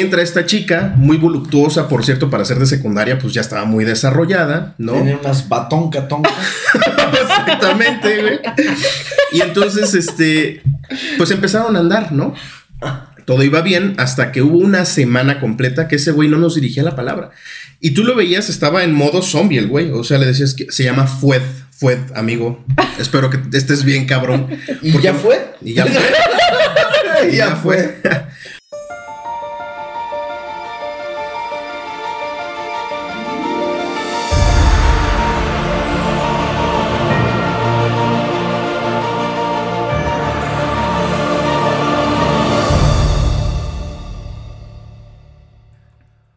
entra esta chica, muy voluptuosa, por cierto, para ser de secundaria, pues ya estaba muy desarrollada, ¿no? Tiene unas batón catonca. Exactamente, güey. Y entonces, este, pues empezaron a andar, ¿no? Todo iba bien hasta que hubo una semana completa que ese güey no nos dirigía la palabra. Y tú lo veías, estaba en modo zombie el güey. O sea, le decías que se llama Fued. Fued, amigo. Espero que estés bien, cabrón. ¿Y ya fue? Y ya fue. Y ya fue.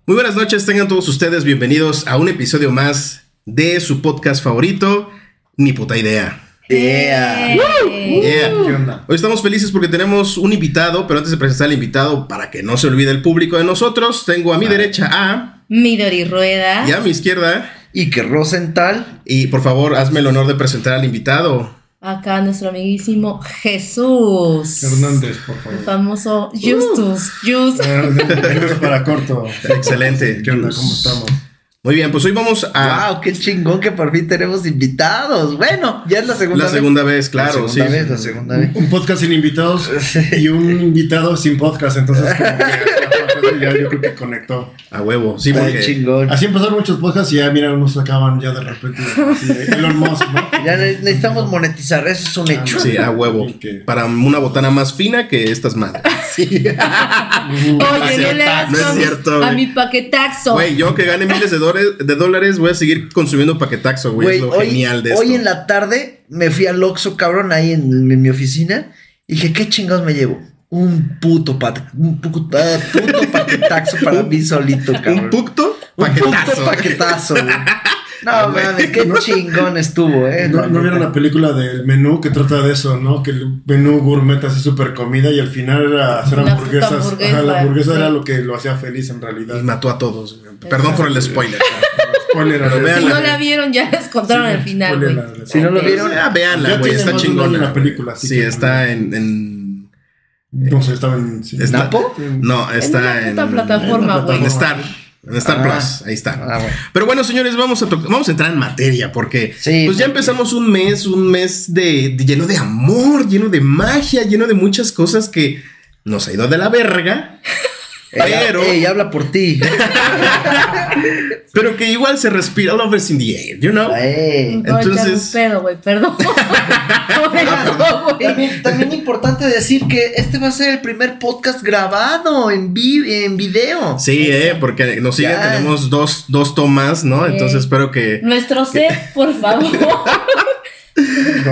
Muy buenas noches, tengan todos ustedes bienvenidos a un episodio más de su podcast favorito, Ni puta idea. Yeah. Yeah. ¿Qué onda? Hoy estamos felices porque tenemos un invitado, pero antes de presentar al invitado, para que no se olvide el público de nosotros, tengo a mi derecha a Midori Rueda. y a mi izquierda. Y que Rosenthal. Y por favor, hazme el honor de presentar al invitado. Acá nuestro amiguísimo Jesús. Hernández, por El favor. famoso Justus. Just. Hernández para corto. Excelente. ¿Qué onda? ¿Cómo estamos? Muy bien, pues hoy vamos a wow, qué chingón que por fin tenemos invitados. Bueno, ya es la segunda la vez. segunda vez, claro, la sí. segunda vez, la segunda vez. Un podcast sin invitados y un invitado sin podcast. Entonces, como que ya, yo creo que conectó. A huevo, sí, porque chingón. Así empezaron muchos podcasts y ya, mira, unos acaban ya de repente. Así, Elon Musk, ¿no? Ya ne- necesitamos monetizar, eso es un hecho. sí, a huevo. Para una botana más fina que estas madres. Oye, no No es cierto, a mi paquetaxo. Güey, yo que gane miles de, dólares, de dólares voy a seguir consumiendo paquetaxo, güey. Es lo hoy, genial de esto. hoy en la tarde me fui al Oxxo, cabrón, ahí en, en mi oficina. Y dije, ¿qué chingados me llevo? Un puto, pat, un puto, puto paquetaxo para mí solito, cabrón. ¿Un pucto? Un Paquetazo. puto paquetazo, güey. No, Ah, mames, qué chingón estuvo, eh. ¿No, La ¿No vieron la película del menú que trata de eso, no? Que el menú gourmet hace super comida y al final era hacer hamburguesas. hamburguesa, Ajá, la hamburguesa sí. era lo que lo hacía feliz en realidad. Y mató a todos. Perdón por el spoiler. Spoiler vean si no la vieron, ya les contaron al final. Si no lo vieron, Ah, véanla, Ya güey. Está chingona. la película, así Sí, que- está en. en- No sé, estaba en. sí. está- ¿Napo? No, está en en. una puta plataforma, en güey. En Star. En Star Ah. Plus. Ahí está. Ah, bueno. Pero bueno, señores, vamos a, vamos a entrar en materia porque Sí, pues ya empezamos un mes, un mes de, de- lleno de amor, lleno de magia, lleno de muchas cosas que nos ha ido de la verga, Pero- ella habla por ti. pero que igual se respira love is in the air, you know? Eh. Echar un Entonces- pedo, güey, perdón. Perdón, güey. También, también importante decir que este va a ser el primer podcast grabado en, vi en video. Sí, eh, porque nos siguen, Ya. tenemos dos, dos tomas, ¿no? Entonces espero que... Nuestro set, por favor.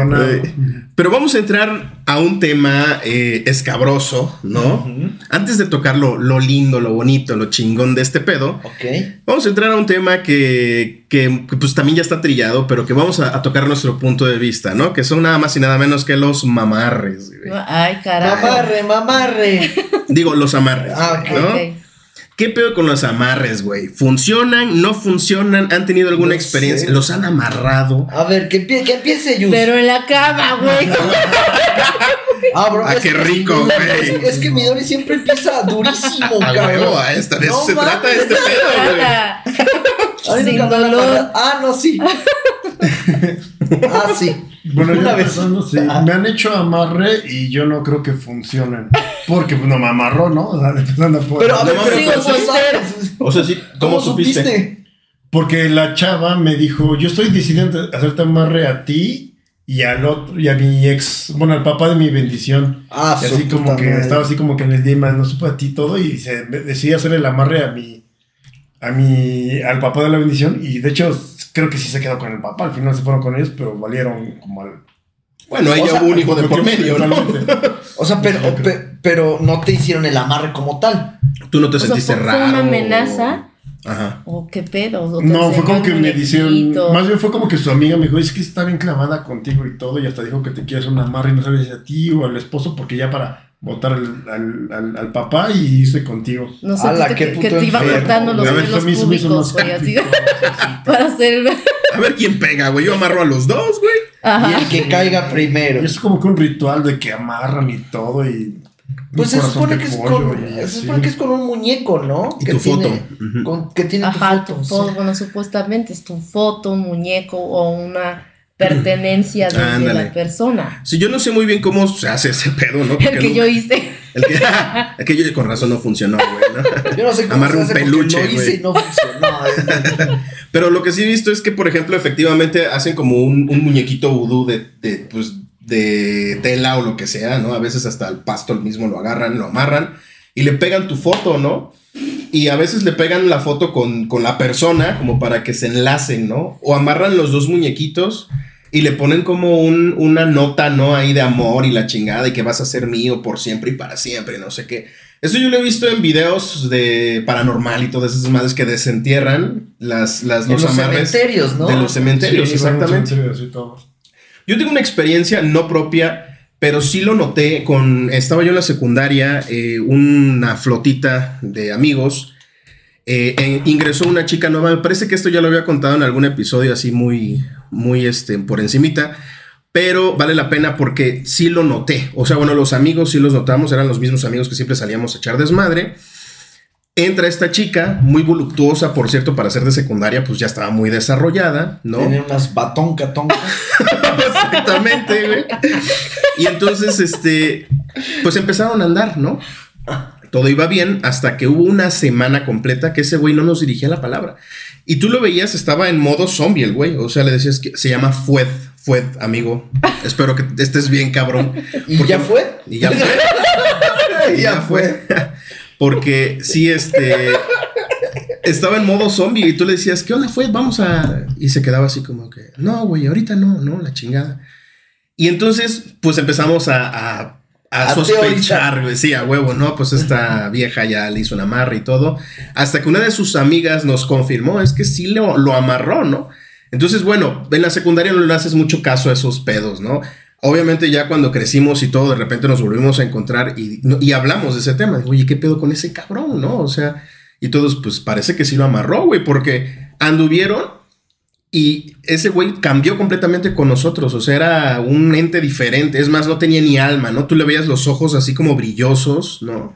Eh, pero vamos a entrar a un tema eh, escabroso, ¿no? Antes de tocar lo, lo lindo, lo bonito, lo chingón de este pedo, Ok. Vamos a entrar a un tema que, que, que, pues también ya está trillado, pero que vamos a, a tocar nuestro punto de vista, ¿no? Que son nada más y nada menos que los mamarres. güey. Ay, carajo. Mamarre, mamarre. Digo, los amarres. Ah, ok. ¿no? Ok. ¿Qué pedo con los amarres, güey? ¿Funcionan? ¿No funcionan? ¿Han tenido alguna No experiencia? sé. ¿Los han amarrado? A ver, que, que empiece Yus. Pero en la cama, güey. ah, bro, Ah, es qué rico, es- güey. Es, que Midori siempre empieza durísimo, A cabrón. huevo, a esta, de eso No se mames. trata este pedo, güey. Ah, no, sí. ah, sí. Bueno, Una vez. sí. Me han hecho amarre y yo no creo que funcionen. Porque pues, no me amarró, ¿no? O sea, empezando por- Pero a. O sea, sí, ¿cómo, supiste? Porque la chava me dijo, yo estoy decidiendo hacerte amarre a ti y al otro, y a mi ex, bueno, al papá de mi bendición. Ah, Y así como que madre. estaba así como que en el día no supo a ti todo y se decidí hacer el amarre a mi, a mi, al papá de la bendición y de hecho creo que sí se quedó con el papá, al final se fueron con ellos, pero valieron como al... Bueno, ahí O sea, un hijo de por medio, ¿no? O sea, pero, pe- pero no te hicieron el amarre como tal. Tú no te O sea, sentiste fue- raro. fue una amenaza. Ajá. ¿O qué pedo? ¿O te No, fue como que un me dijeron, más bien fue como que su amiga me dijo, es que está bien clavada contigo y todo, y hasta dijo que te quiere hacer una amarre y no sabes si a ti o al esposo, porque ya para votar al, al, al- al papá y irse contigo. No sé, Ala, que, qué que, te iba cortando los A ver, pelos eso mismo hizo públicos, güey, así para hacer. A ver quién pega, güey. Yo amarro a los dos, güey. Y Ajá. el que caiga primero. Y es como que un ritual de que amarran y todo y... Pues se supone que es pollo con. y Se supone que es con un muñeco, ¿no? Y que tu tiene- foto. Con- que tiene tu Ajá, foto. tu sí. foto, bueno, supuestamente es tu foto, un muñeco o una pertenencia de, la persona. Sí, yo no sé muy bien cómo se hace ese pedo, ¿no? El que nunca- yo hice. El que, el que yo con razón no funcionó, güey, ¿no? Yo no sé cómo Amarra se un hace peluche, lo hice güey. y no funcionó. Pero lo que sí he visto es que, por ejemplo, efectivamente hacen como un, un muñequito vudú de, de, pues, de tela o lo que sea, ¿no? A veces hasta el pasto el mismo lo agarran, lo amarran y le pegan tu foto, ¿no? Y a veces le pegan la foto con, con la persona como para que se enlacen, ¿no? O amarran los dos muñequitos y le ponen como un- una nota, ¿no? Ahí de amor y la chingada y que vas a ser mío por siempre y para siempre, no sé qué. Eso yo lo he visto en videos de paranormal y todas esas madres que desentierran las, las, los, los amarres cementerios, ¿no? de los cementerios, Sí, exactamente. cementerios y todo. Yo tengo una experiencia no propia, pero sí lo noté con, estaba yo en la secundaria, eh, una flotita de amigos, eh, eh, ingresó una chica nueva, me parece que esto ya lo había contado en algún episodio así muy, muy este, por encimita, pero vale la pena porque sí lo noté, o sea, bueno, los amigos sí los notamos, eran los mismos amigos que siempre salíamos a echar desmadre. Entra esta chica, muy voluptuosa, por cierto, para ser de secundaria, pues ya estaba muy desarrollada, ¿no? Tiene unas batonca tonca. Exactamente, güey. Y entonces, este, pues empezaron a andar, ¿no? Todo iba bien hasta que hubo una semana completa que ese güey no nos dirigía la palabra. Y tú lo veías, estaba en modo zombie el güey. O sea, le decías que se llama Fued, Fued, amigo. Espero que estés bien, cabrón. ¿Y ya fue? Y ya fue. Y ya fue. Porque sí, este. Estaba en modo zombie y tú le decías, ¿qué onda fue? Vamos a. Y se quedaba así como que, no, güey, ahorita no, no, la chingada. Y entonces, pues empezamos a, a, a A sospechar, güey. Sí, a huevo, ¿no? Pues esta vieja ya le hizo un amarre y todo. Hasta que una de sus amigas nos confirmó, es que sí lo, lo amarró, ¿no? Entonces, bueno, en la secundaria no le haces mucho caso a esos pedos, ¿no? Obviamente ya cuando crecimos y todo, de repente nos volvimos a encontrar y, y hablamos de ese tema. Oye, ¿qué pedo con ese cabrón, no? O sea, y todos, pues parece que sí lo amarró, güey, porque anduvieron y ese güey cambió completamente con nosotros. O sea, era un ente diferente. Es más, no tenía ni alma, ¿no? Tú le veías los ojos así como brillosos, ¿no?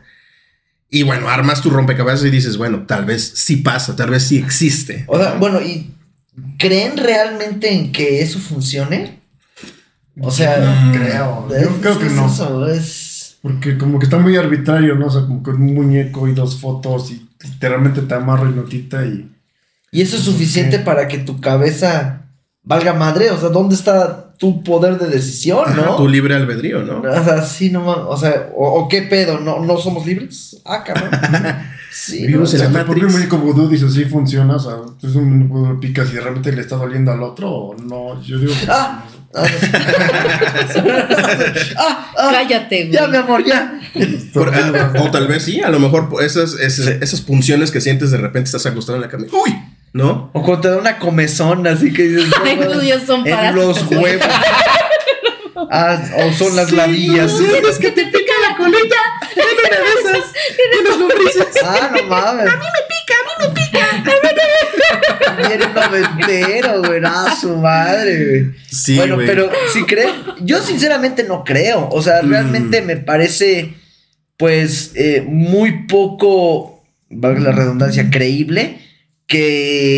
Y bueno, armas tu rompecabezas y dices, bueno, tal vez sí pasa, tal vez sí existe. O sea, bueno, ¿y creen realmente en que eso funcione? O sea, No creo. es- Yo creo que es no. eso, es- Porque como que está muy arbitrario, ¿no? O sea, como con un muñeco y dos fotos y literalmente te amarro y notita y... Y eso es suficiente para que tu cabeza valga madre. O sea, ¿dónde está tu poder de decisión, Ajá, no? tu libre albedrío, ¿no? O sea, sí, no mames. O sea, o, o qué pedo? ¿No, ¿No somos libres? Ah, cabrón. Sí, Vivimos no, en O la sea, tu propio muñeco vudú dice, sí funciona, o sea, tú es un muñeco lo picas y de repente le está doliendo al otro o no, yo digo que... Ah. Ah, ah, ah, Cállate, güey. ya, mi amor, ya. Por- ah, o tal vez sí, a lo mejor esas, esas, esas punciones que sientes de repente estás acostado en la cama. ¡Uy! ¿No? O cuando te da una comezón, así que dices, Ay, no, son en parásitos. los huevos. Ah, o son las ladillas. es que te pica la colita. En una de esas. Tienes lombrices. Ah, no mames. A mí me un noventero, güey. Ah, su madre, güey. Sí, bueno, pero si creen, yo sinceramente no creo. O sea, Mm. realmente me parece, pues, eh, muy poco, valga la redundancia, creíble Que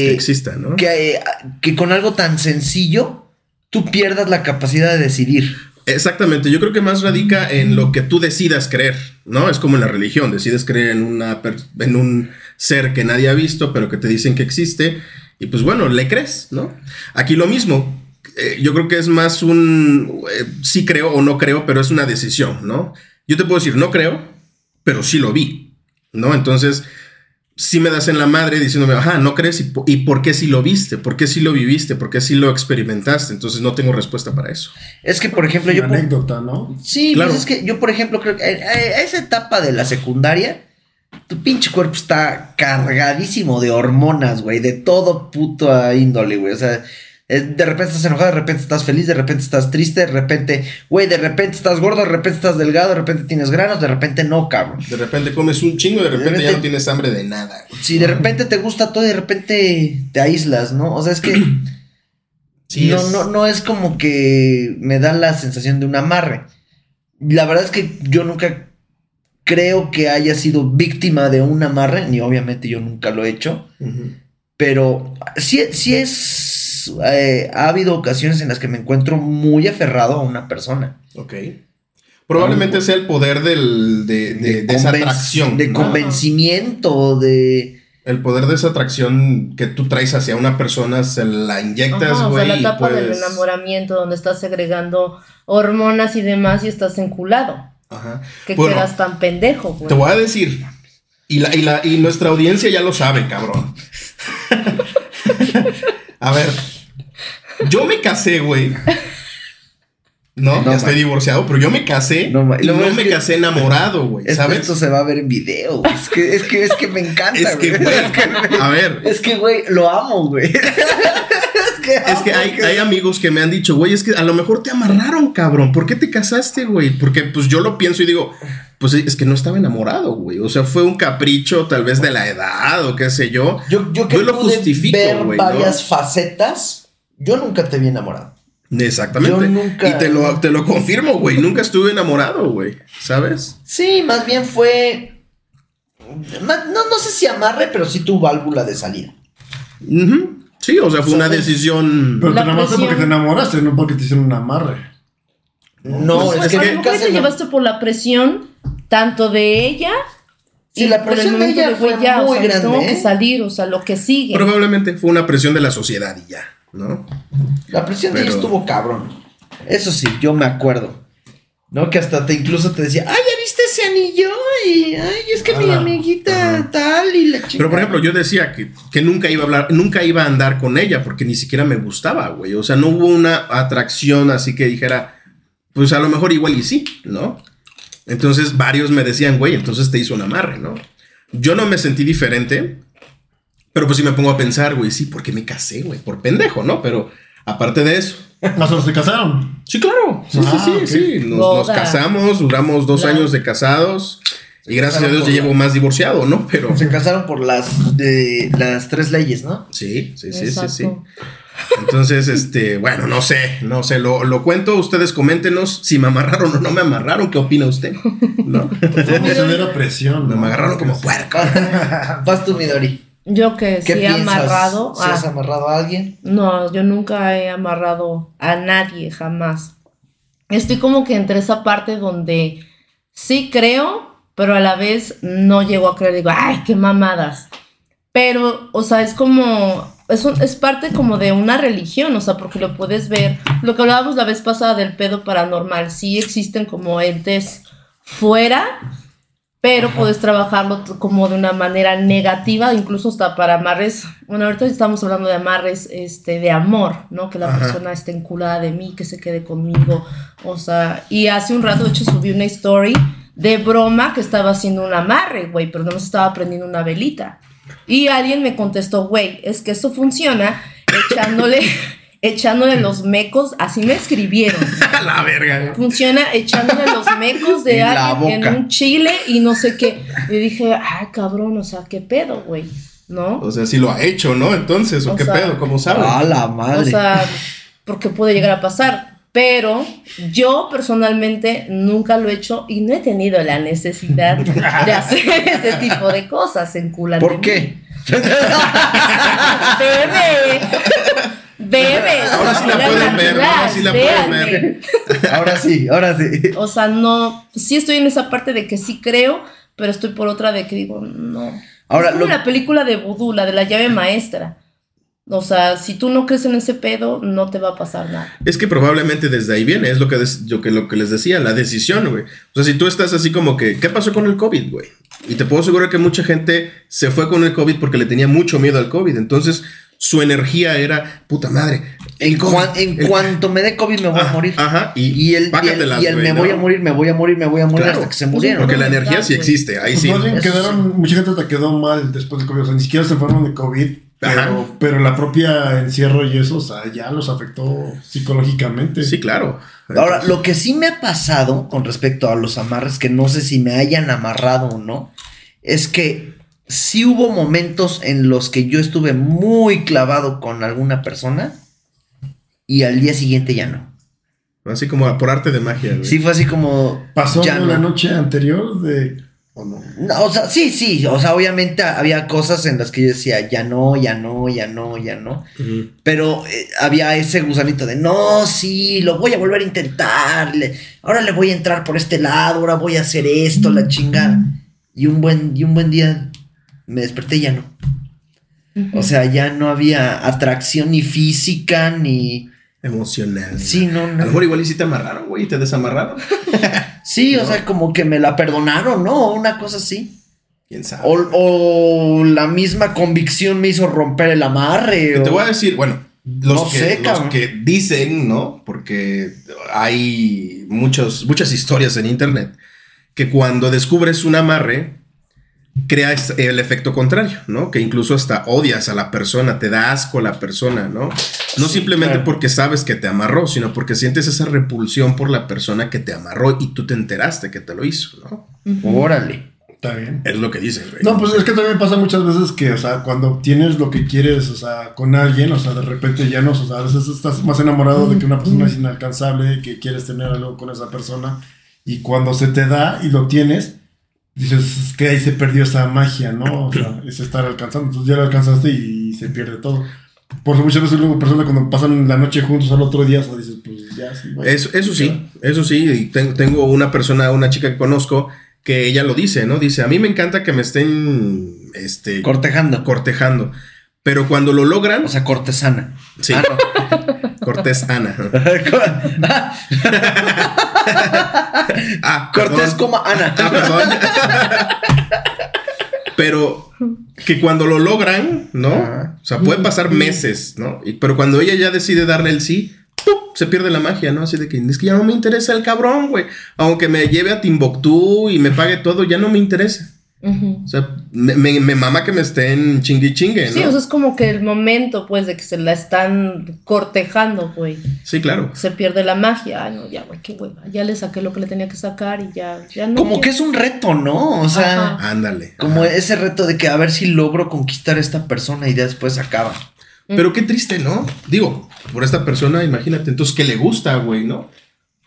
que, exista, ¿no? que, eh, que con algo tan sencillo tú pierdas la capacidad de decidir. Exactamente, yo creo que más radica en lo que tú decidas creer, ¿no? Es como en la religión, decides creer en, una en un ser que nadie ha visto, pero que te dicen que existe, y pues bueno, le crees, ¿no? Aquí lo mismo, eh, yo creo que es más un, eh, sí creo o no creo, pero es una decisión, ¿no? Yo te puedo decir, no creo, pero sí lo vi, ¿no? Entonces, sí me das en la madre diciéndome, ajá, no crees, y, po- y por qué sí lo viste, por qué sí lo viviste, por qué sí lo experimentaste, entonces no tengo respuesta para eso. Es que, por ejemplo, yo... Una anécdota, ¿no? Sí, Claro. pues es que yo, por ejemplo, creo que a esa etapa de la secundaria, tu pinche cuerpo está cargadísimo de hormonas, güey, de todo puto índole, güey. O sea, de repente estás enojado, de repente estás feliz, de repente estás triste, de repente, güey, de repente estás gordo, de repente estás delgado, de repente tienes granos, de repente no, cabrón. De repente comes un chingo y de repente, repente- ya no tienes hambre de nada. güey. Si de repente te gusta todo y de repente te aíslas, ¿no? O sea, es que Sí, no, es- no, no es como que me da la sensación de un amarre. La verdad es que yo nunca creo que haya sido víctima de un amarre, ni obviamente yo nunca lo he hecho, Ujú. pero sí, sí es... eh, ha habido ocasiones en las que me encuentro muy aferrado a una persona. Ok. Probablemente sea el poder del, de, de- de esa convenc- atracción. De ¿no? convencimiento, de... El poder de esa atracción que tú traes hacia una persona, se la inyectas, Ajá, o sea, güey. la y etapa del puedes- enamoramiento donde estás segregando hormonas y demás y estás enculado. Ajá. Que Bueno, quedas tan pendejo, güey. Te voy a decir. Y, la, y, la, y nuestra audiencia ya lo sabe, cabrón. a ver. Yo me casé, güey. No, No, ya estoy divorciado, pero yo me casé No, y me es que- casé enamorado, güey. Es- ¿Sabes? Esto se va a ver en video. güey. Es que, es que, es que me encanta. Es que, güey, a ver, Es que, güey, lo amo, güey. es que, es que hay, hay amigos que me han dicho, güey, es que a lo mejor te amarraron, cabrón. ¿Por qué te casaste, güey? Porque pues yo lo pienso y digo, pues es que no estaba enamorado, güey. O sea, fue un capricho tal vez de la edad o qué sé yo. Yo, yo que Yo lo justifico, ver güey, ¿no? varias facetas, yo nunca te vi enamorado. Exactamente. Yo nunca- Y te lo, te lo confirmo, güey. Nunca estuve enamorado, güey. ¿Sabes? Sí, más bien fue. No, no sé si amarre, pero sí tu válvula de salida. Sí, o sea, fue una decisión. Pero te enamoraste porque te enamoraste, no porque te hicieron un amarre. No, Pues es es que a lo nunca mejor se te llevaste por la presión tanto de ella Sí, y la presión de ella fue ya, o muy sea, grande, Tengo ¿eh? que salir, o sea, lo que sigue. Probablemente fue una presión de la sociedad y ya, ¿no? La presión de ella Pero- estuvo cabrón. Eso sí, yo me acuerdo. ¿No? Que hasta te incluso te decía, ay, ¿ya viste ese anillo? Y, ay, es que mi amiguita ajá. tal y la chica. Pero por ejemplo, yo decía que, que nunca iba a hablar, nunca iba a andar con ella porque ni siquiera me gustaba, güey. O sea, no hubo una atracción así que dijera, pues a lo mejor igual y sí, ¿no? Entonces varios me decían, güey, entonces te hizo un amarre, ¿no? Yo no me sentí diferente, pero pues sí me pongo a pensar, güey, sí, porque me casé, güey, por pendejo, ¿no? Pero aparte de eso, Nosotros se casaron. sí, claro, sí, Ah, sí, ok. sí, sí, nos, casamos, duramos dos Claro. años de casados y gracias a Dios ya llevo más divorciado, ¿no? Pero... Se casaron por las, de, las tres leyes, ¿no? Sí, sí, sí, sí, Exacto. sí. Entonces, este, bueno, no sé, no sé, lo, lo cuento, ustedes coméntenos si me amarraron o no me amarraron, ¿qué opina usted? ¿No? Eso era presión. Me ¿no? agarraron como puerco. Vas tú, Midori. Yo que ¿Qué sí he amarrado. ¿Si has amarrado a alguien? no, yo nunca he amarrado a nadie, jamás. Estoy como que entre esa parte donde sí creo, pero a la vez no llego a creer. Digo, ay, qué mamadas. Pero, o sea, es como, es, un- es parte como de una religión, o sea, porque lo puedes ver. Lo que hablábamos la vez pasada del pedo paranormal, sí existen como entes fuera, pero puedes trabajarlo como de una manera negativa, incluso hasta para amarres. Bueno, ahorita estamos hablando de amarres este, de amor, ¿no? Que la Ajá. persona esté enculada de mí, que se quede conmigo. O sea, y hace un rato, de hecho, subí una story de broma que estaba haciendo un amarre, güey, pero no me estaba prendiendo una velita. Y alguien me contestó, güey, es que eso funciona echándole, echándole los mecos, así me escribieron. A la verga. Funciona echándole los mecos de En alguien en un chile y no sé qué. Y dije, ay, cabrón, o sea, qué pedo, güey, ¿no? O sea, sí lo ha hecho, ¿no? Entonces, ¿o O qué sea, pedo? ¿Cómo sabe? A la O madre. sea, porque puede llegar a pasar. Pero yo personalmente nunca lo he hecho y no he tenido la necesidad de hacer ese tipo de cosas en ¿Por qué? Bebe. Bebe. Ahora sí la pueden ver, ahora sí la pueden ver. ahora sí, ahora sí. O sea, no, sí estoy en esa parte de que sí creo, pero estoy por otra de que digo, no. Ahora, es como lo- la película de Voodoo, la de la llave maestra. O sea, si tú no crees en ese pedo, no te va a pasar nada. Es que probablemente desde ahí viene, es lo que, des- yo que, lo que les decía, la decisión, güey. O sea, si tú estás así como que, ¿qué pasó con el COVID, güey? Y te puedo asegurar que mucha gente se fue con el COVID porque le tenía mucho miedo al COVID. Entonces, su energía era, puta madre. En, el COVID, cuan- en el- cuanto me dé COVID me voy a morir. Ajá, y, Y el, y el, y me voy a morir, me voy a morir, me voy a morir Claro. hasta que se murieron. Porque la energía sí güey. existe, ahí Pues sí. más bien Eso quedaron, mucha gente te quedó mal después del COVID. O sea, ni siquiera se enfermaron de COVID. Pero, pero la propia encierro y eso, o sea, ya los afectó psicológicamente. Sí, claro. Ahora, lo que sí me ha pasado con respecto a los amarres, que no sé si me hayan amarrado o no, es que sí hubo momentos en los que yo estuve muy clavado con alguna persona y al día siguiente ya no. Así como por arte de magia, güey. Sí fue así como... Pasó ya la no. noche anterior de. ¿O no? No, o sea, sí, sí. O sea, obviamente había cosas en las que yo decía, ya no, ya no, ya no, ya no. Pero eh, había ese gusanito de, no, sí, lo voy a volver a intentar. le- ahora le voy a entrar por este lado, ahora voy a hacer esto, la chingada. Y un buen, y un buen día me desperté y ya no. O sea, ya no había atracción ni física, ni... Emocional. Sí, no, A lo no. mejor igual y sí te amarraron, güey, y te desamarraron. Sí, o sea, como que me la perdonaron, ¿no? Una cosa así. ¿Quién sabe? O, o la misma convicción me hizo romper el amarre. Te voy a decir, bueno, los, No que, sé, los que dicen, ¿no? Porque hay muchos, muchas historias en internet que cuando descubres un amarre, creas el efecto contrario, ¿no? Que incluso hasta odias a la persona, te da asco la persona, ¿no? No Sí, simplemente claro. porque sabes que te amarró, sino porque sientes esa repulsión por la persona que te amarró y tú te enteraste que te lo hizo, ¿no? Órale. Está bien. Es lo que dicen, güey. No, pues es que también pasa muchas veces que, o sea, cuando obtienes lo que quieres, o sea, con alguien, o sea, de repente ya no, o sea, a veces estás más enamorado de que una persona es inalcanzable, que quieres tener algo con esa persona, y cuando se te da y lo tienes, dices es que ahí se perdió esa magia, ¿no? O sea, es estar alcanzando, entonces ya lo alcanzaste y se pierde todo. Por eso muchas veces luego personas cuando pasan la noche juntos al otro día, o sea, dices, pues ya, sí, vaya. Eso, eso sí, eso sí. y ten- tengo una persona, una chica que conozco, que ella lo dice, ¿no? Dice, a mí me encanta que me estén este, Cortejando. cortejando. Pero cuando lo logran, O sea, cortesana. Sí. Ah, no. Cortés Ana. Ah, Ah, Cortés como Ana. Ah, perdón. Pero que cuando lo logran, ¿no? Ajá. O sea, puede pasar meses, ¿no? Y- pero cuando ella ya decide darle el sí, ¡pum! se pierde la magia, ¿no? Así de que es que ya no me interesa el cabrón, güey. Aunque me lleve a Timbuktu y me pague todo, ya no me interesa. O sea, me, me, me mama que me estén chingue y chingue, ¿no? Sí, o sea, es como que el momento, pues, de que se la están cortejando, güey. sí, claro. Se pierde la magia. Ay, no, ya, güey, qué hueva. Ya le saqué lo que le tenía que sacar y ya, ya no. Como que es un reto, ¿no? O sea, Ajá. Ándale. como Ajá. ese reto de que a ver si logro conquistar a esta persona y ya después acaba. Pero qué triste, ¿no? Digo, por esta persona, imagínate, entonces, ¿qué le gusta, güey, no?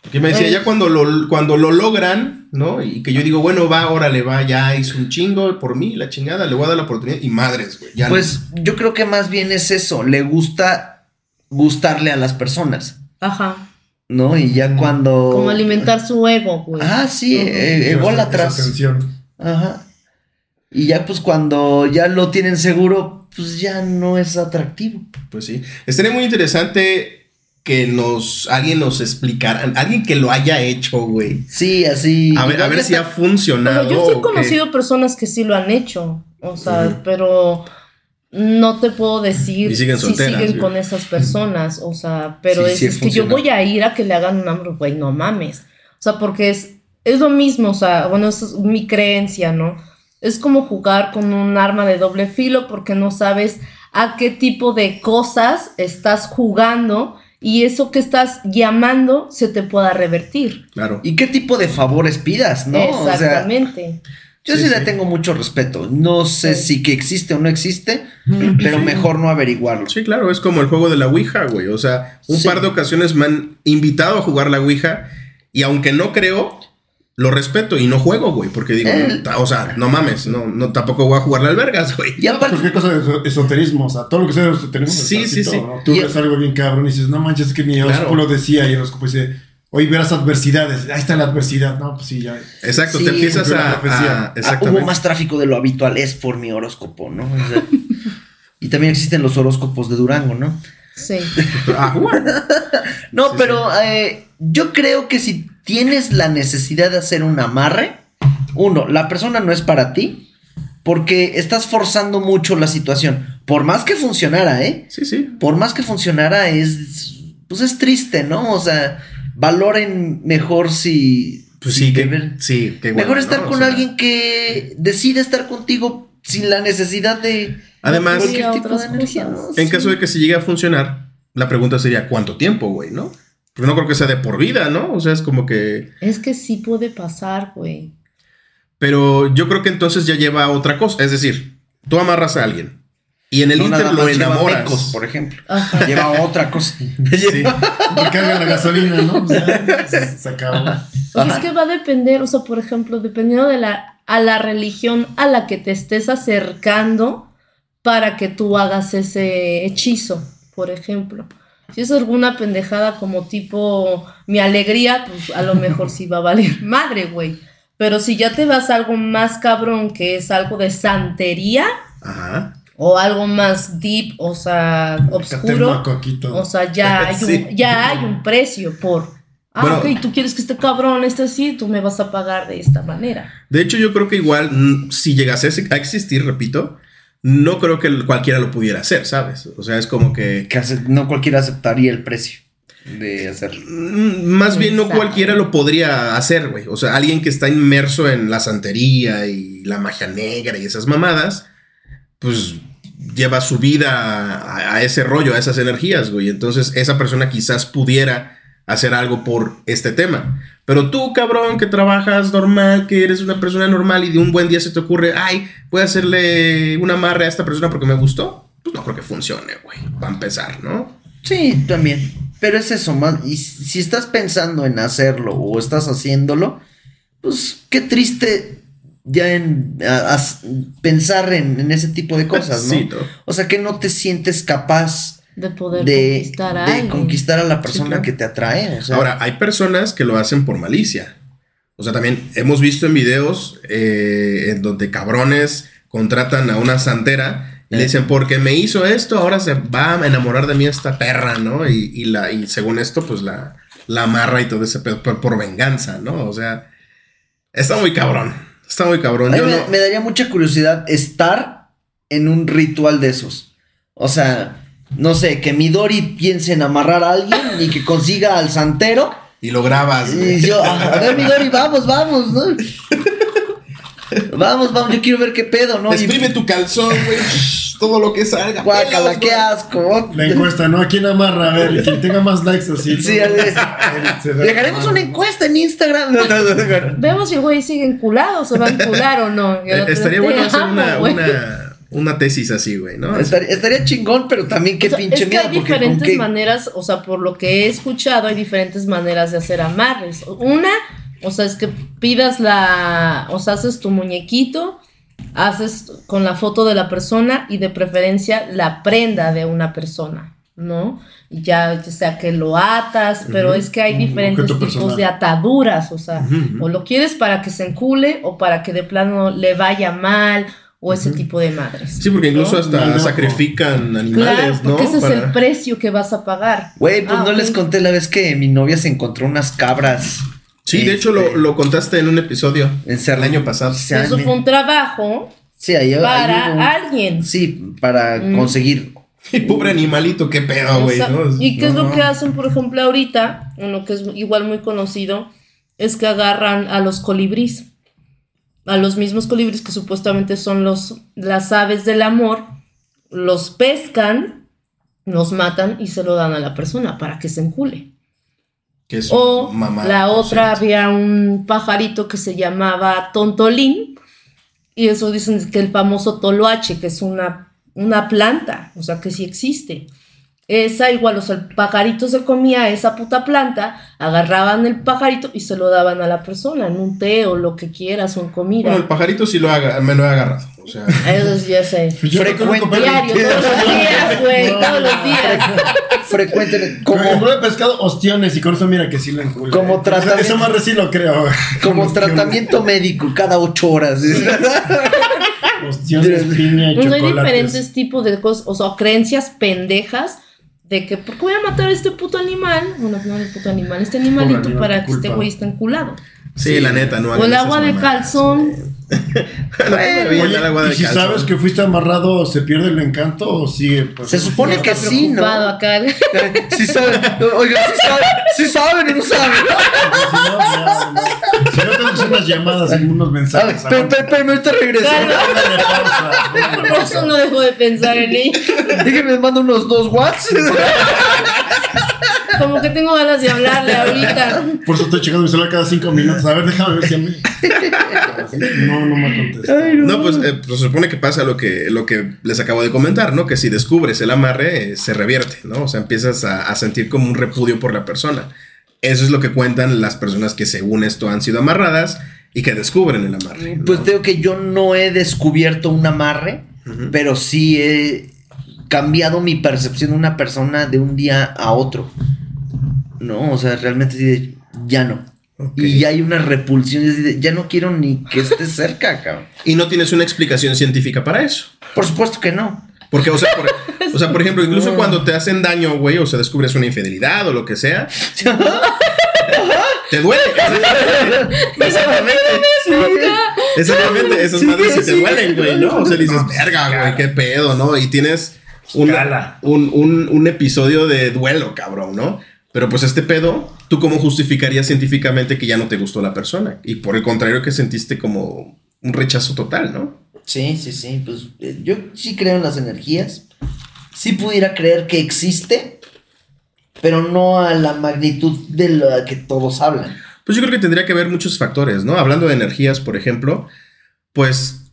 Porque me decía, Eh. ya cuando lo, cuando lo logran, ¿no? Y que yo digo, bueno, va, órale, va, ya hizo un chingo por mí, la chingada, le voy a dar la oportunidad. Y madres, güey, ya no. Pues yo creo que más bien es eso. Le gusta gustarle a las personas, Ajá. ¿no? Y ya cuando. Como alimentar su ego, güey. Ah, sí, Ujú. eh, esa tensión. Ajá. Y ya pues cuando ya lo tienen seguro, pues ya no es atractivo. Pues sí. Estaría muy interesante que nos, alguien nos explicara, alguien que lo haya hecho, güey. Sí, así. A ver, a ver si ha funcionado. yo sí he qué. conocido personas que sí lo han hecho. O sea, pero no te puedo decir siguen si siguen con esas personas. O sea, pero Sí, es, sí es que yo voy a ir a que le hagan un hambre, güey, no mames. O sea, porque es, es lo mismo, o sea, bueno, es mi creencia, ¿no? Es como jugar con un arma de doble filo porque no sabes a qué tipo de cosas estás jugando y eso que estás llamando se te pueda revertir. Claro. ¿Y qué tipo de favores pidas, no? O sea, Exactamente. yo sí, Sí, le tengo mucho respeto. No sé Sí. si que existe o no existe, pero mejor no averiguarlo. Sí, claro, es como el juego de la Ouija, güey. O sea, un Sí. par de ocasiones me han invitado a jugar la Ouija y aunque no creo, lo respeto y no juego, güey. Porque digo, Eh. o sea, no mames, no, no tampoco voy a jugar la albergas, güey. Y aparte, Cualquier cosa de eso- esoterismo, o sea, todo lo que sea de esoterismo. Sí, sí, sí. Tú Y- ves algo bien cabrón y dices, no manches, es que mi horóscopo Claro. lo decía y el horóscopo dice, hoy verás adversidades. Ahí está la adversidad. No, pues sí, ya. Exacto, Sí, te empiezas a, a- ah, hubo más tráfico de lo habitual, es por mi horóscopo, ¿no? O sea, y también existen los horóscopos de Durango, ¿no? Sí. Ah. No, Sí, pero eh, yo creo que si tienes la necesidad de hacer un amarre, uno, la persona no es para ti, porque estás forzando mucho la situación. Por más que funcionara, ¿eh? Sí, sí. Por más que funcionara, es. Pues es triste, ¿no? O sea, valoren mejor si. Pues si sí, que, beber- sí, qué Mejor bueno, estar ¿no? O con sea, alguien que decide estar contigo sin la necesidad de. Además, cualquier tipo de. En Sí. caso de que se llegue a funcionar, la pregunta sería ¿cuánto tiempo, güey, no? Porque no creo que sea de por vida, ¿no? O sea, es como que... Es que sí puede pasar, güey. Pero yo creo que entonces ya lleva a otra cosa. Es decir, tú amarras a alguien y en el No inter lo enamoras. mecos, por ejemplo. Ajá. Lleva otra cosa. Sí. Recarga la gasolina, ¿no? O sea, se, se acabó. O sea, es que va a depender, o sea, por ejemplo, dependiendo de la a la religión a la que te estés acercando para que tú hagas ese hechizo, por ejemplo. Si es alguna pendejada como tipo mi alegría, pues a lo mejor sí va a valer madre, güey. Pero si ya te vas a algo más cabrón, que es algo de santería, Ajá. o algo más deep, o sea, oscuro, o sea, ya hay, Sí. un, ya hay un precio por... Ah, Bueno. ok, tú quieres que este cabrón esté así, tú me vas a pagar de esta manera. De hecho, yo creo que igual, mm, si llegase a existir, repito, no creo que cualquiera lo pudiera hacer, ¿sabes? O sea, es como que... No cualquiera aceptaría el precio de hacerlo. mm, Más bien no cualquiera lo podría hacer, güey. O sea, alguien que está inmerso en la santería y la magia negra y esas mamadas, pues lleva su vida a, a ese rollo, a esas energías, güey. Entonces esa persona quizás pudiera hacer algo por este tema. Pero tú, cabrón, que trabajas normal, que eres una persona normal y de un buen día se te ocurre, ay, voy a hacerle un amarre a esta persona porque me gustó, pues no creo que funcione, güey. Va a empezar, ¿no? Sí, también. Pero es eso, más. Y si estás pensando en hacerlo o estás haciéndolo, pues qué triste ya en a- pensar en, en ese tipo de cosas, ¿no? Sí, ¿no? O sea, que no te sientes capaz De poder de, conquistar a de alguien. conquistar a la persona claro. que te atrae. O sea, Ahora, hay personas que lo hacen por malicia. O sea, también hemos visto en videos eh, en donde cabrones contratan a una santera y le Eh. dicen, porque me hizo esto, ahora se va a enamorar de mí esta perra, ¿no? Y, y la, y según esto, pues la, la amarra y todo ese pedo por, por venganza, ¿no? O sea, está muy cabrón. Está muy cabrón. mí Yo me, no. me daría mucha curiosidad estar en un ritual de esos. O sea, no sé, que Midori piense en amarrar a alguien y que consiga al santero. Y lo grabas. Y yo, a a ver, Midori, vamos, vamos, ¿no? Vamos, vamos, yo quiero ver qué pedo, ¿no? Y- Exprime tu calzón, güey. Todo lo que salga. Guácala, qué güey. asco. La encuesta, ¿no? ¿A quién amarra? A ver, quien tenga más likes así. Sí, ¿no? a ver. Se da Dejaremos una encuesta en Instagram. No, no, no, no. Vemos si el güey sigue enculado o se va a encular o no. Eh, estaría "Te bueno hacer amo, una, güey". Una, tesis así, güey, ¿no? Estaría, estaría chingón, pero también qué O sea, pinche es que miedo. hay diferentes qué- maneras, o sea, por lo que he escuchado, hay diferentes maneras de hacer amarres. Una, o sea, es que pidas la, o sea, haces tu muñequito, haces con la foto de la persona y de preferencia la prenda de una persona, ¿no? Y ya, ya sea que lo atas, pero es que hay diferentes tipos personal. de ataduras, o sea, o lo quieres para que se encule o para que de plano le vaya mal o ese tipo de madres. Sí, porque incluso ¿no? hasta ojo. sacrifican animales, Claro, ¿no? porque ese es el precio que vas a pagar. Güey, pues Ah, no les conté la vez que mi novia se encontró unas cabras. Sí, de hecho lo, Este, lo contaste en un episodio encerra- el año pasado. Eso fue un trabajo sí, ahí- ahí para hubo alguien. Sí, para Mm. conseguir. Y pobre animalito, qué pedo, O güey, sea, ¿no? ¿Y qué es no. lo que hacen, por ejemplo, ahorita? Uno que es igual muy conocido, es que agarran a los colibríes. A los mismos colibríes que supuestamente son los, las aves del amor, los pescan, los matan y se lo dan a la persona para que se encule. Que es O mamá. la otra había un pajarito que se llamaba tontolín. Y eso dicen que el famoso toloache, que es una, una planta, o sea que sí existe. Esa igual, o sea, el pajarito se comía esa puta planta, agarraban el pajarito y se lo daban a la persona en un té o lo que quieras o en comida. Bueno, el pajarito sí lo haga, me lo he agarrado. O sea, Eso sí, ya sé. Frecuente. Diario, todos los días, güey, No, todos los días. Frecuentemente. Como pescado ostiones y con eso mira que sí lo encula. Como Eso- tratamiento. Eso más sí lo creo. como tratamiento médico cada ocho horas. Ostiones, piña y hay diferentes tipos de cosas, o sea, creencias pendejas de que, ¿por qué voy a matar a este puto animal? Bueno, no el puto animal, este animalito animal, para que este güey esté enculado. sí, la neta, no O el agua de calzón. Bueno, Oye, y si calzón. sabes que fuiste amarrado, ¿se pierde el encanto o sigue? Pues, Se supone que sí, ¿no? acá. Sí saben. Oiga, sí saben. Sí saben o no saben. Si no, ya, no. Si no tenemos unas llamadas y unos mensajes. pero, pero, pero ahorita regreso. Por eso no dejo de pensar en él. Déjenme mando unos dos watts. Como que tengo ganas de hablarle ahorita. Por eso estoy checando mi celular cada cinco minutos. A ver, déjame ver si a mí. No, no me contesta. No, pues, eh, pues, se supone que pasa lo que, lo que les acabo de comentar, ¿no? Que si descubres el amarre, eh, se revierte, ¿no? O sea, empiezas a, a sentir como un repudio por la persona. Eso es lo que cuentan las personas que según esto han sido amarradas y que descubren el amarre. ¿no? Pues tengo que yo no he descubierto un amarre, pero sí he cambiado mi percepción de una persona de un día a otro. No, o sea, realmente ya no. Y ya hay una repulsión, ya no quiero ni que esté cerca, cabrón. Y no tienes una explicación científica para eso. Por supuesto que no. Porque, o sea, por, o sea, por ejemplo, incluso No. cuando te hacen daño, güey, o sea, descubres una infidelidad o lo que sea, te duele. Exactamente. Exactamente. Esas madres sí te duelen, güey, ¿no? O sea, dices, No, verga, güey, qué pedo, ¿no? Y tienes un, un, un episodio de duelo, cabrón, ¿no? Pero pues este pedo, ¿tú cómo justificarías científicamente que ya no te gustó la persona? Y por el contrario que sentiste como un rechazo total, ¿no? Sí, sí, sí. Pues eh, yo sí creo en las energías. Sí pudiera creer que existe, pero no a la magnitud de la que todos hablan. Pues yo creo que tendría que haber muchos factores, ¿no? Hablando de energías, por ejemplo, pues,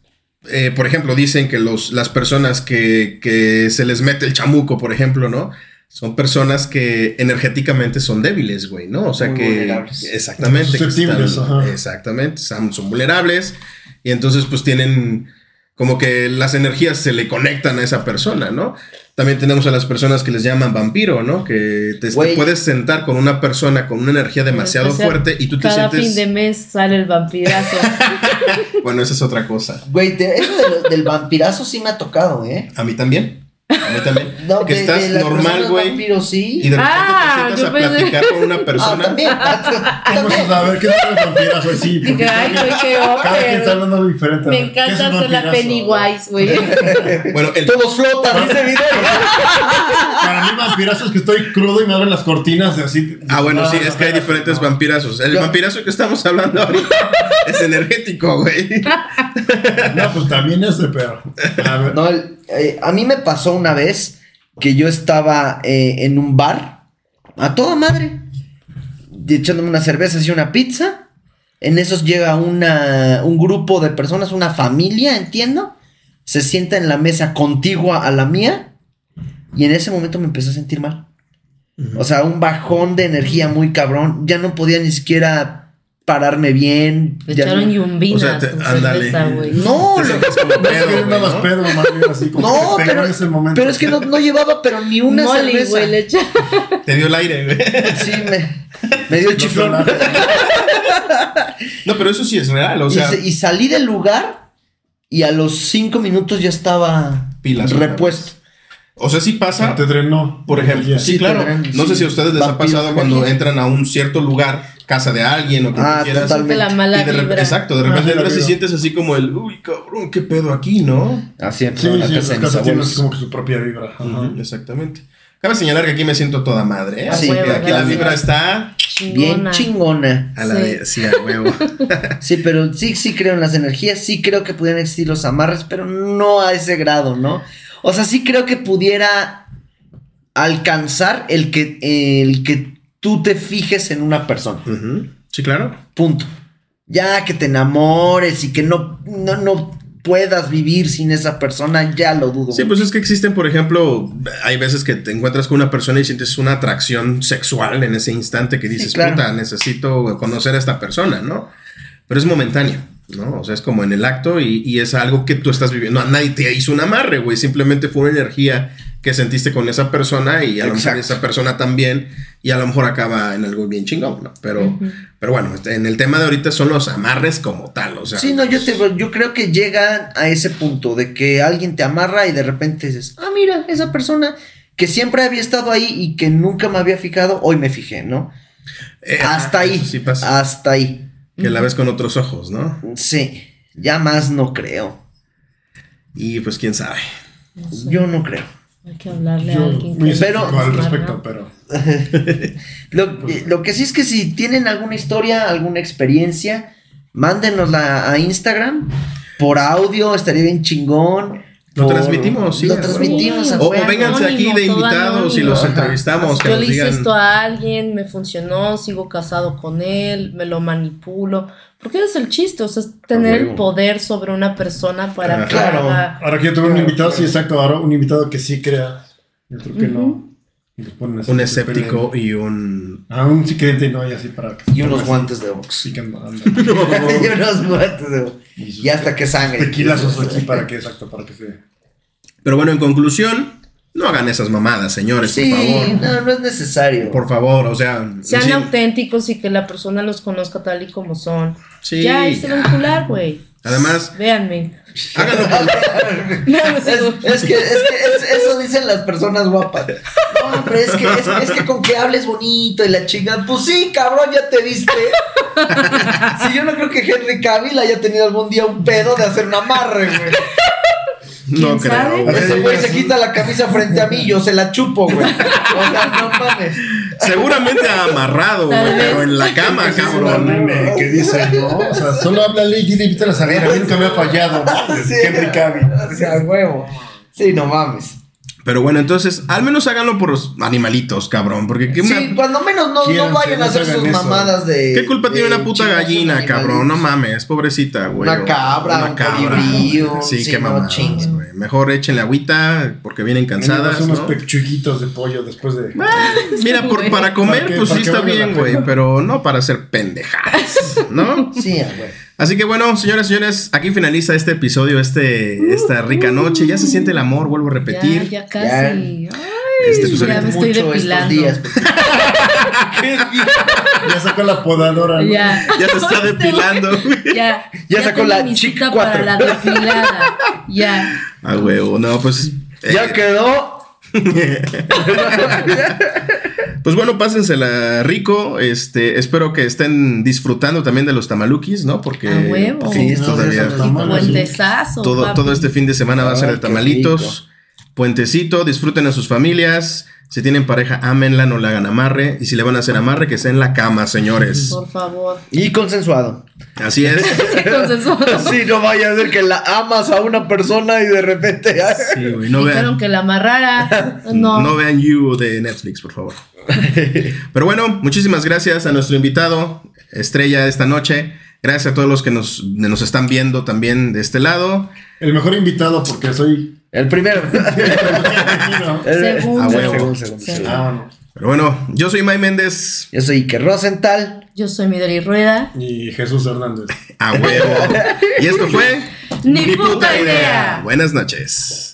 eh, por ejemplo, dicen que los, las personas que, que se les mete el chamuco, por ejemplo, ¿no? Son personas que energéticamente son débiles, güey, ¿no? O sea Muy que... vulnerables. Exactamente. que Susceptibles, están- ajá. Exactamente, son, son vulnerables y entonces pues tienen como que las energías se le conectan a esa persona, ¿no? También tenemos a las personas que les llaman vampiro, ¿no? Que te, te puedes sentar con una persona con una energía demasiado Especial, fuerte y tú te Cada sientes... fin de mes sale el vampirazo. Bueno, esa es otra cosa. Güey, eso del, del vampirazo sí me ha tocado, ¿eh? A mí también. A mí también. No, que de- estás de las normal, güey. sí. Y de repente Ah, te sientas a pensé- platicar con una Ah, persona. también. ¿Cómo se sabe? ¿Qué es un vampirazo? Sí, porque ay, güey, qué cada quien está hablando diferente. Me ¿Qué es encanta hacer la? Pennywise, güey. bueno, el, Todos flotan, dice video. Para mí, vampirazo es que estoy crudo y me abren las cortinas de así. Ah, bueno, sí, No, es que hay diferentes no. vampirazos. El Yo- vampirazo que estamos hablando ahorita es energético, güey. No, pues también ese, pero. A ver. No, el- eh, a mí me pasó una vez que yo estaba eh, en un bar a toda madre, echándome unas cervezas y una pizza. En esos llega una, un grupo de personas, una familia, entiendo. Se sienta en la mesa contigua a la mía. Y en ese momento me empecé a sentir mal. O sea, un bajón de energía muy cabrón. Ya no podía ni siquiera pararme bien. Ya echaron no- yumbina O sea, te- cerveza, güey. No, lo- como Es que pedo, güey, andabas ¿no? pedo, más bien así como No, que pero, ese momento. pero es que no, no llevaba pero ni una Molly, cerveza. güey, le echa- Te dio el aire, güey. Sí, me, me dio el chiflón. No, pero eso sí es real, o y, sea. se- y salí del lugar y a los cinco minutos ya estaba Pilas, repuesto. O sea, sí pasa. Te drenó. Por ejemplo, sí, Sí, claro. te drenan, No sí. sé si a ustedes les ha Vampiros pasado de cuando entran a un cierto lugar, casa de alguien o que Ah, tú quieras. totalmente. la mala y de vibra. exacto, de repente y vibra. sientes así como el, uy, cabrón, qué pedo aquí, ¿no? Así Sí, empezó la sí, casa abuelos. así como que su propia vibra. Ajá. Exactamente. Cabe señalar que aquí me siento toda madre, ¿eh? Así sí, que aquí la vibra está Bien chingona. a la Sí. de, sí, a huevo. Sí, pero sí, sí creo en las energías, sí creo que pudieran existir los amarres, pero no a ese grado, ¿no? O sea, sí creo que pudiera alcanzar el que, el que tú te fijes en una persona. Sí, claro. Punto. Ya que te enamores y que no, no, no puedas vivir sin esa persona, ya lo dudo. Sí, pues es que existen, por ejemplo, hay veces que te encuentras con una persona y sientes una atracción sexual en ese instante que dices, claro. puta, necesito conocer a esta persona, ¿no? Pero es momentáneo, ¿no? O sea, es como en el acto y, y es algo que tú estás viviendo. No, nadie te hizo un amarre, güey. Simplemente fue una energía que sentiste con esa persona y a lo mejor esa persona también y a lo mejor acaba en algo bien chingón, ¿no? Pero, pero bueno, en el tema de ahorita son los amarres como tal, o sea. Sí, no, yo, te, yo creo que llega a ese punto de que alguien te amarra y de repente dices, ah, mira, esa persona que siempre había estado ahí y que nunca me había fijado, hoy me fijé, ¿no? Eh, hasta ahí, eso Sí pasa. hasta ahí. Que la ves con otros ojos, ¿no? Sí, ya más no creo. Y pues quién sabe. No sé, Yo no creo. Hay que hablarle a alguien que Pero- al respecto, pero. Lo, lo que sí es que si tienen alguna historia, alguna experiencia, mándenosla a Instagram. Por audio, estaría bien chingón. Lo Por- transmitimos, sí, Lo transmitimos a O, o vénganse aquí de invitados y los Ajá. entrevistamos. Que Yo le hice esto a alguien, me funcionó, sigo casado con él, me lo manipulo. Porque ese es el chiste, o sea, es tener el poder sobre una persona para que Claro. haga- Ahora que yo tuve un invitado, sí, exacto. Ahora un invitado que sí crea. Y otro que no. Y los ponen así Un escéptico y un. Ah, un creyente no hay así para que Y unos pongan guantes así. de box. Sí, que andan- y unos guantes de box. Y sus Y hasta que sangre. Tequilazos aquí para que, exacto, para que se. Pero bueno, en conclusión, no hagan esas mamadas, señores, Sí, por favor. no, no es necesario. Por favor, o sea. Sean sí, auténticos y que la persona los conozca tal y como son. Sí, ya, ahí se van a cular, güey. Además, Véanme. háganlo por. No, me Es, es que, es que es- eso dicen las personas guapas. No, pero es que, es, es que con que hables bonito y la chingada. Pues sí, cabrón, ya te viste. Si yo no creo que Henry Cavill haya tenido algún día un pedo de hacer un amarre, güey. No ¿Quién sabe? creo. güey. Ese güey se quita la camisa frente a mí y yo se la chupo, güey. O sea, no mames. Seguramente amarrado, güey, pero en la cama, Ese es un cabrón. meme que dice, ¿no? O sea, solo háblale y invítale a salir. A mí nunca me ha fallado. ¿no? Sí, Henry Cavill. O sea, huevo. Sí, no mames. Pero bueno, entonces, al menos háganlo por los animalitos, cabrón. Porque qué, Sí, una- cuando menos no, no vayan a hacer sus eso. mamadas de. ¿qué culpa tiene una puta gallina, cabrón? No mames, pobrecita, güey. Una cabra, un Sí, sí, qué no mamadas, chingues. güey. Mejor échenle agüita porque vienen cansadas, unos ¿no? pechuguitos de pollo después de. Mira, por, para comer, Para que- pues para sí está bien, güey, pero no para hacer pendejadas, ¿no? Sí, ah, güey. Así que bueno, señoras y señores, aquí finaliza este episodio, este, esta rica noche. Ya se siente el amor, vuelvo a repetir. Ya, ya casi. Ay, Este, pues, ya me estoy Mucho depilando. estos días. Ya sacó la podadora. ¿no? Ya. Ya se está depilando. güey. Ya. Ya sacó la mi Chic cita 4. para la depilada. Ya. Ah, huevo, no, pues. eh, Ya quedó. Pues bueno, pásensela rico. Este, espero que estén disfrutando también de los tamalukis, ¿no? Porque, A huevo. porque Sí, estos todavía días están Tamales, Puentesazo. todo, papi. todo este fin de semana va a ser de tamalitos. Puentecito, disfruten a sus familias. Si tienen pareja, ámenla, no le hagan amarre. Y si le van a hacer amarre, que sea en la cama, señores. Por favor. Y consensuado. Así es. Sí, consensuado. Sí, no vaya a ser que la amas a una persona y de repente. Sí, güey, no vean. que la amarrara. No. No vean You de Netflix, por favor. Pero bueno, muchísimas gracias a nuestro invitado, Estrella, esta noche. Gracias a todos los que nos, nos están viendo también de este lado. El mejor invitado porque soy. El primero. Segundo. A huevo. Segundo, segundo, segundo. Ah, bueno. Pero bueno, yo soy May Méndez. Yo soy Iker Rosenthal. Yo soy Midori Rueda. Y Jesús Hernández. A huevo. Y esto fue. Ni puta idea. Buenas noches.